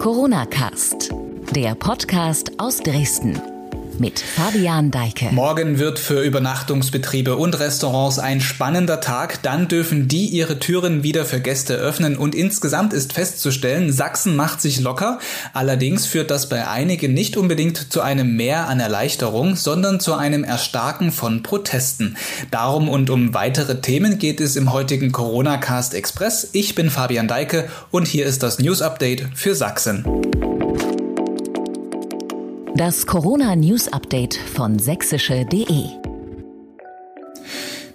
Corona Cast, der Podcast aus Dresden mit Fabian Deike. Morgen wird für Übernachtungsbetriebe und Restaurants ein spannender Tag. Dann dürfen die ihre Türen wieder für Gäste öffnen und insgesamt ist festzustellen, Sachsen macht sich locker. Allerdings führt das bei einigen nicht unbedingt zu einem Mehr an Erleichterung, sondern zu einem Erstarken von Protesten. Darum und um weitere Themen geht es im heutigen Corona Cast Express. Ich bin Fabian Deike und hier ist das News Update für Sachsen. Das Corona News Update von sächsische.de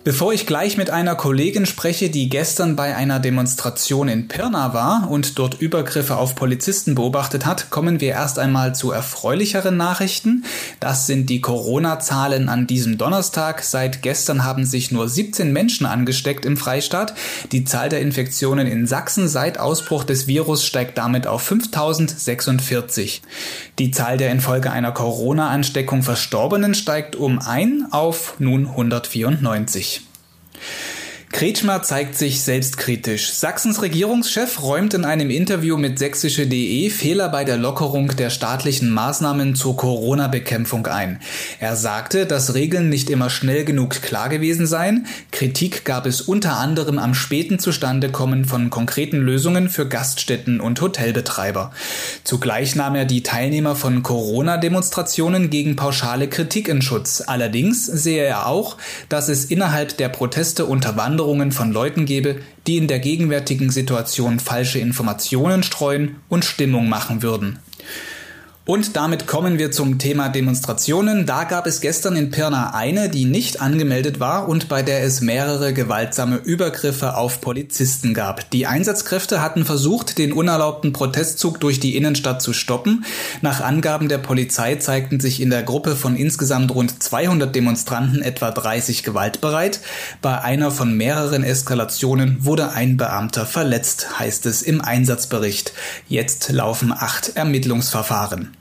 Bevor ich gleich mit einer Kollegin spreche, die gestern bei einer Demonstration in Pirna war und dort Übergriffe auf Polizisten beobachtet hat, kommen wir erst einmal zu erfreulicheren Nachrichten. Das sind die Corona-Zahlen an diesem Donnerstag. Seit gestern haben sich nur 17 Menschen angesteckt im Freistaat. Die Zahl der Infektionen in Sachsen seit Ausbruch des Virus steigt damit auf 5046. Die Zahl der infolge einer Corona-Ansteckung Verstorbenen steigt um ein auf nun 194. Kretschmer zeigt sich selbstkritisch. Sachsens Regierungschef räumt in einem Interview mit sächsische.de Fehler bei der Lockerung der staatlichen Maßnahmen zur Corona-Bekämpfung ein. Er sagte, dass Regeln nicht immer schnell genug klar gewesen seien. Kritik gab es unter anderem am späten Zustandekommen von konkreten Lösungen für Gaststätten und Hotelbetreiber. Zugleich nahm er die Teilnehmer von Corona-Demonstrationen gegen pauschale Kritik in Schutz. Allerdings sehe er auch, dass es innerhalb der Proteste Unterwanderungen Äußerungen von Leuten gebe, die in der gegenwärtigen Situation falsche Informationen streuen und Stimmung machen würden. Und damit kommen wir zum Thema Demonstrationen. Da gab es gestern in Pirna eine, die nicht angemeldet war und bei der es mehrere gewaltsame Übergriffe auf Polizisten gab. Die Einsatzkräfte hatten versucht, den unerlaubten Protestzug durch die Innenstadt zu stoppen. Nach Angaben der Polizei zeigten sich in der Gruppe von insgesamt rund 200 Demonstranten etwa 30 gewaltbereit. Bei einer von mehreren Eskalationen wurde ein Beamter verletzt, heißt es im Einsatzbericht. Jetzt laufen acht Ermittlungsverfahren.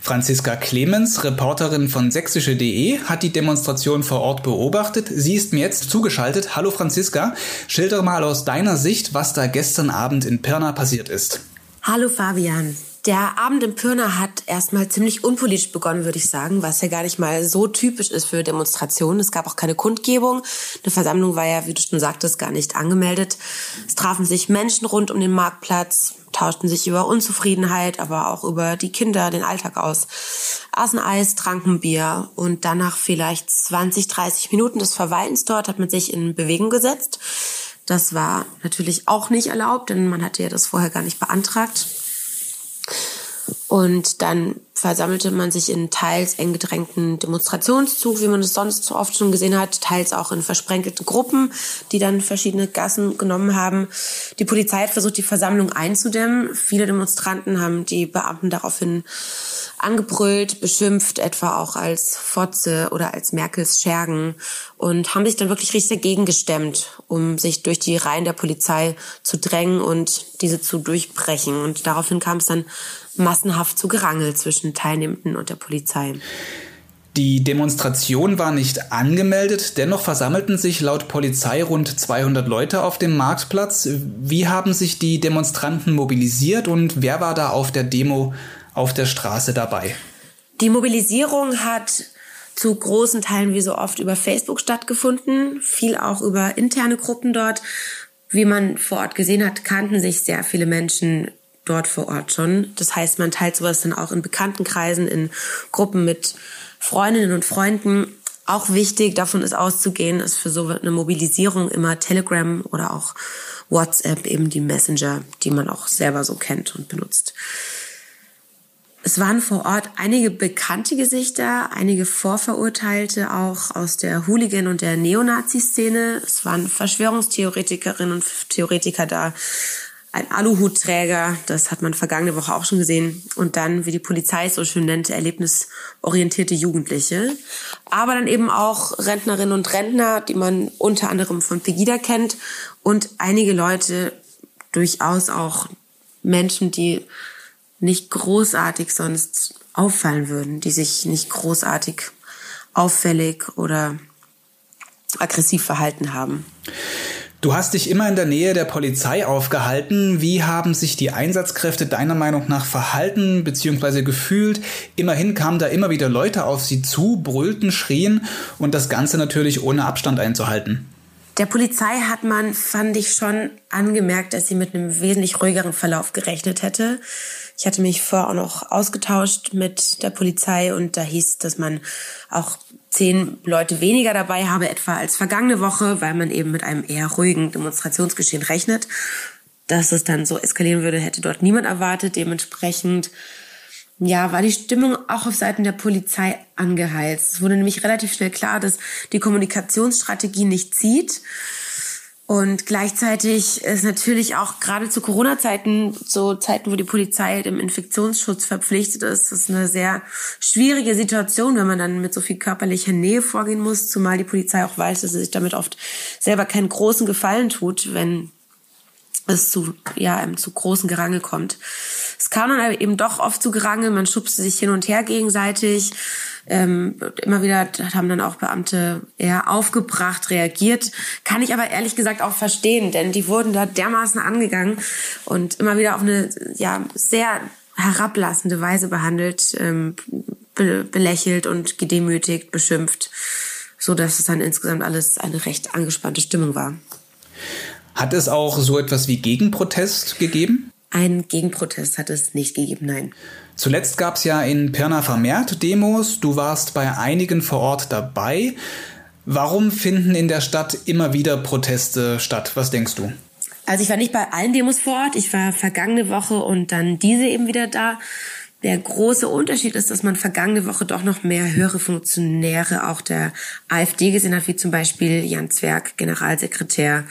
Franziska Clemens, Reporterin von sächsische.de, hat die Demonstration vor Ort beobachtet. Sie ist mir jetzt zugeschaltet. Hallo Franziska, schildere mal aus deiner Sicht, was da gestern Abend in Pirna passiert ist. Hallo Fabian. Der Abend in Pirna hat erstmal ziemlich unpolitisch begonnen, würde ich sagen, was ja gar nicht mal so typisch ist für Demonstrationen. Es gab auch keine Kundgebung. Eine Versammlung war ja, wie du schon sagtest, gar nicht angemeldet. Es trafen sich Menschen rund um den Marktplatz, tauschten sich über Unzufriedenheit, aber auch über die Kinder, den Alltag aus, aßen Eis, tranken Bier und danach vielleicht 20, 30 Minuten des Verweilens dort hat man sich in Bewegung gesetzt. Das war natürlich auch nicht erlaubt, denn man hatte ja das vorher gar nicht beantragt. Und dann versammelte man sich in teils eng gedrängten Demonstrationszug, wie man es sonst so oft schon gesehen hat, teils auch in versprenkelten Gruppen, die dann verschiedene Gassen genommen haben. Die Polizei hat versucht, die Versammlung einzudämmen. Viele Demonstranten haben die Beamten daraufhin angebrüllt, beschimpft, etwa auch als Fotze oder als Merkels Schergen und haben sich dann wirklich richtig dagegen gestemmt, um sich durch die Reihen der Polizei zu drängen und diese zu durchbrechen. Und daraufhin kam es dann massenhaft zu Gerangel zwischen Teilnehmenden und der Polizei. Die Demonstration war nicht angemeldet, dennoch versammelten sich laut Polizei rund 200 Leute auf dem Marktplatz. Wie haben sich die Demonstranten mobilisiert und wer war da auf der Demo auf der Straße dabei? Die Mobilisierung hat zu großen Teilen wie so oft über Facebook stattgefunden, viel auch über interne Gruppen dort. Wie man vor Ort gesehen hat, kannten sich sehr viele Menschen dort vor Ort schon. Das heißt, man teilt sowas dann auch in Bekanntenkreisen, in Gruppen mit Freundinnen und Freunden. Auch wichtig, davon ist auszugehen, ist für so eine Mobilisierung immer Telegram oder auch WhatsApp eben die Messenger, die man auch selber so kennt und benutzt. Es waren vor Ort einige bekannte Gesichter, einige Vorverurteilte auch aus der Hooligan- und der Neonazi-Szene. Es waren Verschwörungstheoretikerinnen und Theoretiker da, ein Aluhutträger, das hat man vergangene Woche auch schon gesehen. Und dann, wie die Polizei es so schön nennt, erlebnisorientierte Jugendliche. Aber dann eben auch Rentnerinnen und Rentner, die man unter anderem von Pegida kennt. Und einige Leute, durchaus auch Menschen, die nicht großartig sonst auffallen würden, die sich nicht großartig auffällig oder aggressiv verhalten haben. Du hast dich immer in der Nähe der Polizei aufgehalten. Wie haben sich die Einsatzkräfte deiner Meinung nach verhalten bzw. gefühlt? Immerhin kamen da immer wieder Leute auf sie zu, brüllten, schrien und das Ganze natürlich ohne Abstand einzuhalten. Der Polizei hat man, fand ich schon angemerkt, dass sie mit einem wesentlich ruhigeren Verlauf gerechnet hätte. Ich hatte mich vorher auch noch ausgetauscht mit der Polizei und da hieß, dass man auch zehn Leute weniger dabei habe, etwa als vergangene Woche, weil man eben mit einem eher ruhigen Demonstrationsgeschehen rechnet. Dass es dann so eskalieren würde, hätte dort niemand erwartet. Dementsprechend ja, war die Stimmung auch auf Seiten der Polizei angeheizt. Es wurde nämlich relativ schnell klar, dass die Kommunikationsstrategie nicht zieht. Und gleichzeitig ist natürlich auch gerade zu Corona-Zeiten, so Zeiten, wo die Polizei dem Infektionsschutz verpflichtet ist, das ist eine sehr schwierige Situation, wenn man dann mit so viel körperlicher Nähe vorgehen muss, zumal die Polizei auch weiß, dass sie sich damit oft selber keinen großen Gefallen tut, wenn es zu, ja, zu großen Gerangel kommt. Es kam dann eben doch oft zu Gerangel, man schubste sich hin und her gegenseitig. Ähm, immer wieder haben dann auch Beamte eher aufgebracht, reagiert. Kann ich aber ehrlich gesagt auch verstehen, denn die wurden da dermaßen angegangen und immer wieder auf eine ja, sehr herablassende Weise behandelt, ähm, be belächelt und gedemütigt, beschimpft, so dass es dann insgesamt alles eine recht angespannte Stimmung war. Hat es auch so etwas wie Gegenprotest gegeben? Ein Gegenprotest hat es nicht gegeben, nein. Zuletzt gab es ja in Pirna vermehrt Demos. Du warst bei einigen vor Ort dabei. Warum finden in der Stadt immer wieder Proteste statt? Was denkst du? Also ich war nicht bei allen Demos vor Ort. Ich war vergangene Woche und dann diese eben wieder da. Der große Unterschied ist, dass man vergangene Woche doch noch mehr höhere Funktionäre auch der AfD gesehen hat, wie zum Beispiel Jan Zwerg, Generalsekretär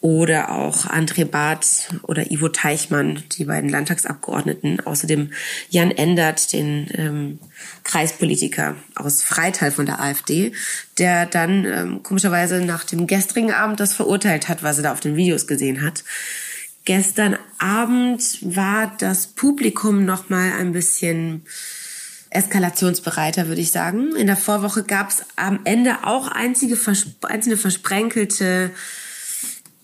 oder auch André Barth oder Ivo Teichmann, die beiden Landtagsabgeordneten, außerdem Jan Endert, den ähm, Kreispolitiker aus Freital von der AfD, der dann ähm, komischerweise nach dem gestrigen Abend das verurteilt hat, was er da auf den Videos gesehen hat. Gestern Abend war das Publikum noch mal ein bisschen eskalationsbereiter, würde ich sagen. In der Vorwoche gab es am Ende auch einzige, einzelne versprenkelte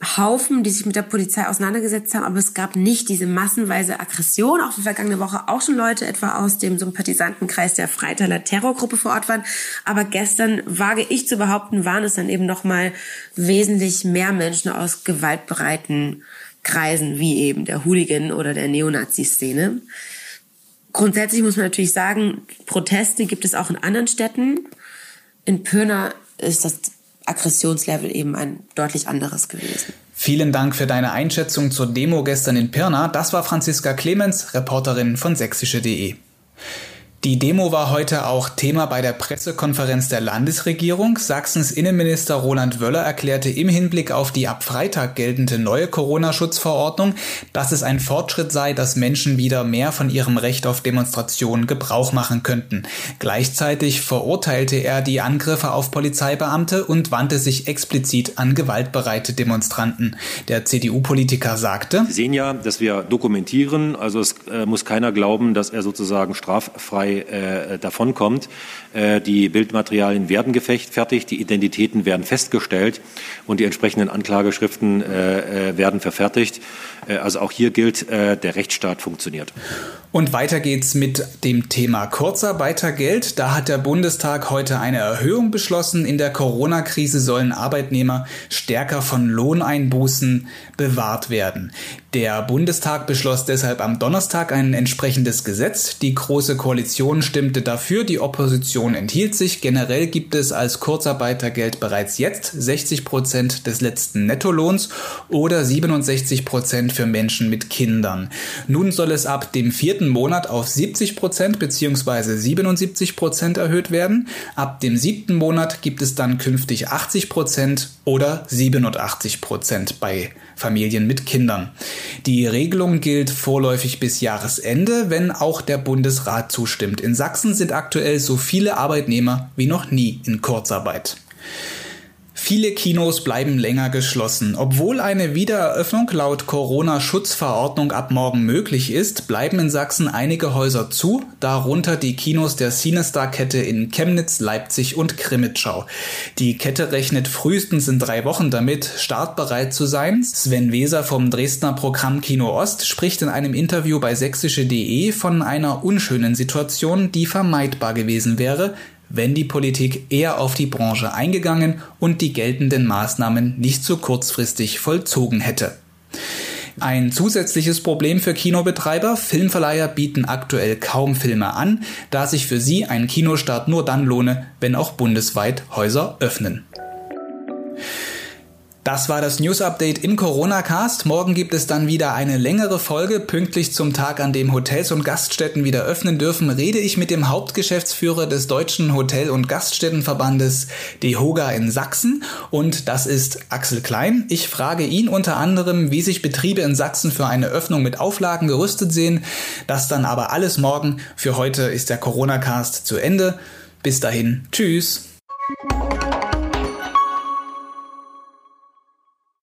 Haufen, die sich mit der Polizei auseinandergesetzt haben, aber es gab nicht diese massenweise Aggression. Auch vergangene Woche auch schon Leute etwa aus dem Sympathisantenkreis der Freitaler Terrorgruppe vor Ort waren. Aber gestern, wage ich zu behaupten, waren es dann eben noch mal wesentlich mehr Menschen aus gewaltbereiten Kreisen, wie eben der Hooligan oder der Neonazi-Szene. Grundsätzlich muss man natürlich sagen, Proteste gibt es auch in anderen Städten. In Pirna ist das Aggressionslevel eben ein deutlich anderes gewesen. Vielen Dank für deine Einschätzung zur Demo gestern in Pirna. Das war Franziska Clemens, Reporterin von sächsische.de. Die Demo war heute auch Thema bei der Pressekonferenz der Landesregierung. Sachsens Innenminister Roland Wöller erklärte im Hinblick auf die ab Freitag geltende neue Corona-Schutzverordnung, dass es ein Fortschritt sei, dass Menschen wieder mehr von ihrem Recht auf Demonstration Gebrauch machen könnten. Gleichzeitig verurteilte er die Angriffe auf Polizeibeamte und wandte sich explizit an gewaltbereite Demonstranten. Der CDU-Politiker sagte, Sie sehen ja, dass wir dokumentieren, also es äh, muss keiner glauben, dass er sozusagen straffrei äh, davonkommt. Äh, die Bildmaterialien werden gefertigt, die Identitäten werden festgestellt und die entsprechenden Anklageschriften äh, werden verfertigt. Also auch hier gilt, der Rechtsstaat funktioniert. Und weiter geht's mit dem Thema Kurzarbeitergeld. Da hat der Bundestag heute eine Erhöhung beschlossen. In der Corona-Krise sollen Arbeitnehmer stärker von Lohneinbußen bewahrt werden. Der Bundestag beschloss deshalb am Donnerstag ein entsprechendes Gesetz. Die Große Koalition stimmte dafür, die Opposition enthielt sich. Generell gibt es als Kurzarbeitergeld bereits jetzt 60 Prozent des letzten Nettolohns oder 67 Prozent für Menschen mit Kindern. Nun soll es ab dem vierten Monat auf 70 Prozent bzw. 77 Prozent erhöht werden. Ab dem siebten Monat gibt es dann künftig 80 Prozent oder 87 Prozent bei Familien mit Kindern. Die Regelung gilt vorläufig bis Jahresende, wenn auch der Bundesrat zustimmt. In Sachsen sind aktuell so viele Arbeitnehmer wie noch nie in Kurzarbeit. Viele Kinos bleiben länger geschlossen. Obwohl eine Wiedereröffnung laut Corona-Schutzverordnung ab morgen möglich ist, bleiben in Sachsen einige Häuser zu, darunter die Kinos der Cinestar-Kette in Chemnitz, Leipzig und Krimitschau. Die Kette rechnet frühestens in drei Wochen damit, startbereit zu sein. Sven Weser vom Dresdner Programm Kino Ost spricht in einem Interview bei sächsische.de von einer unschönen Situation, die vermeidbar gewesen wäre, wenn die Politik eher auf die Branche eingegangen und die geltenden Maßnahmen nicht so kurzfristig vollzogen hätte. Ein zusätzliches Problem für Kinobetreiber, Filmverleiher bieten aktuell kaum Filme an, da sich für sie ein Kinostart nur dann lohne, wenn auch bundesweit Häuser öffnen. Das war das News Update im Corona Cast. Morgen gibt es dann wieder eine längere Folge. Pünktlich zum Tag, an dem Hotels und Gaststätten wieder öffnen dürfen, rede ich mit dem Hauptgeschäftsführer des Deutschen Hotel- und Gaststättenverbandes DEHOGA in Sachsen. Und das ist Axel Klein. Ich frage ihn unter anderem, wie sich Betriebe in Sachsen für eine Öffnung mit Auflagen gerüstet sehen. Das dann aber alles morgen. Für heute ist der Corona Cast zu Ende. Bis dahin. Tschüss.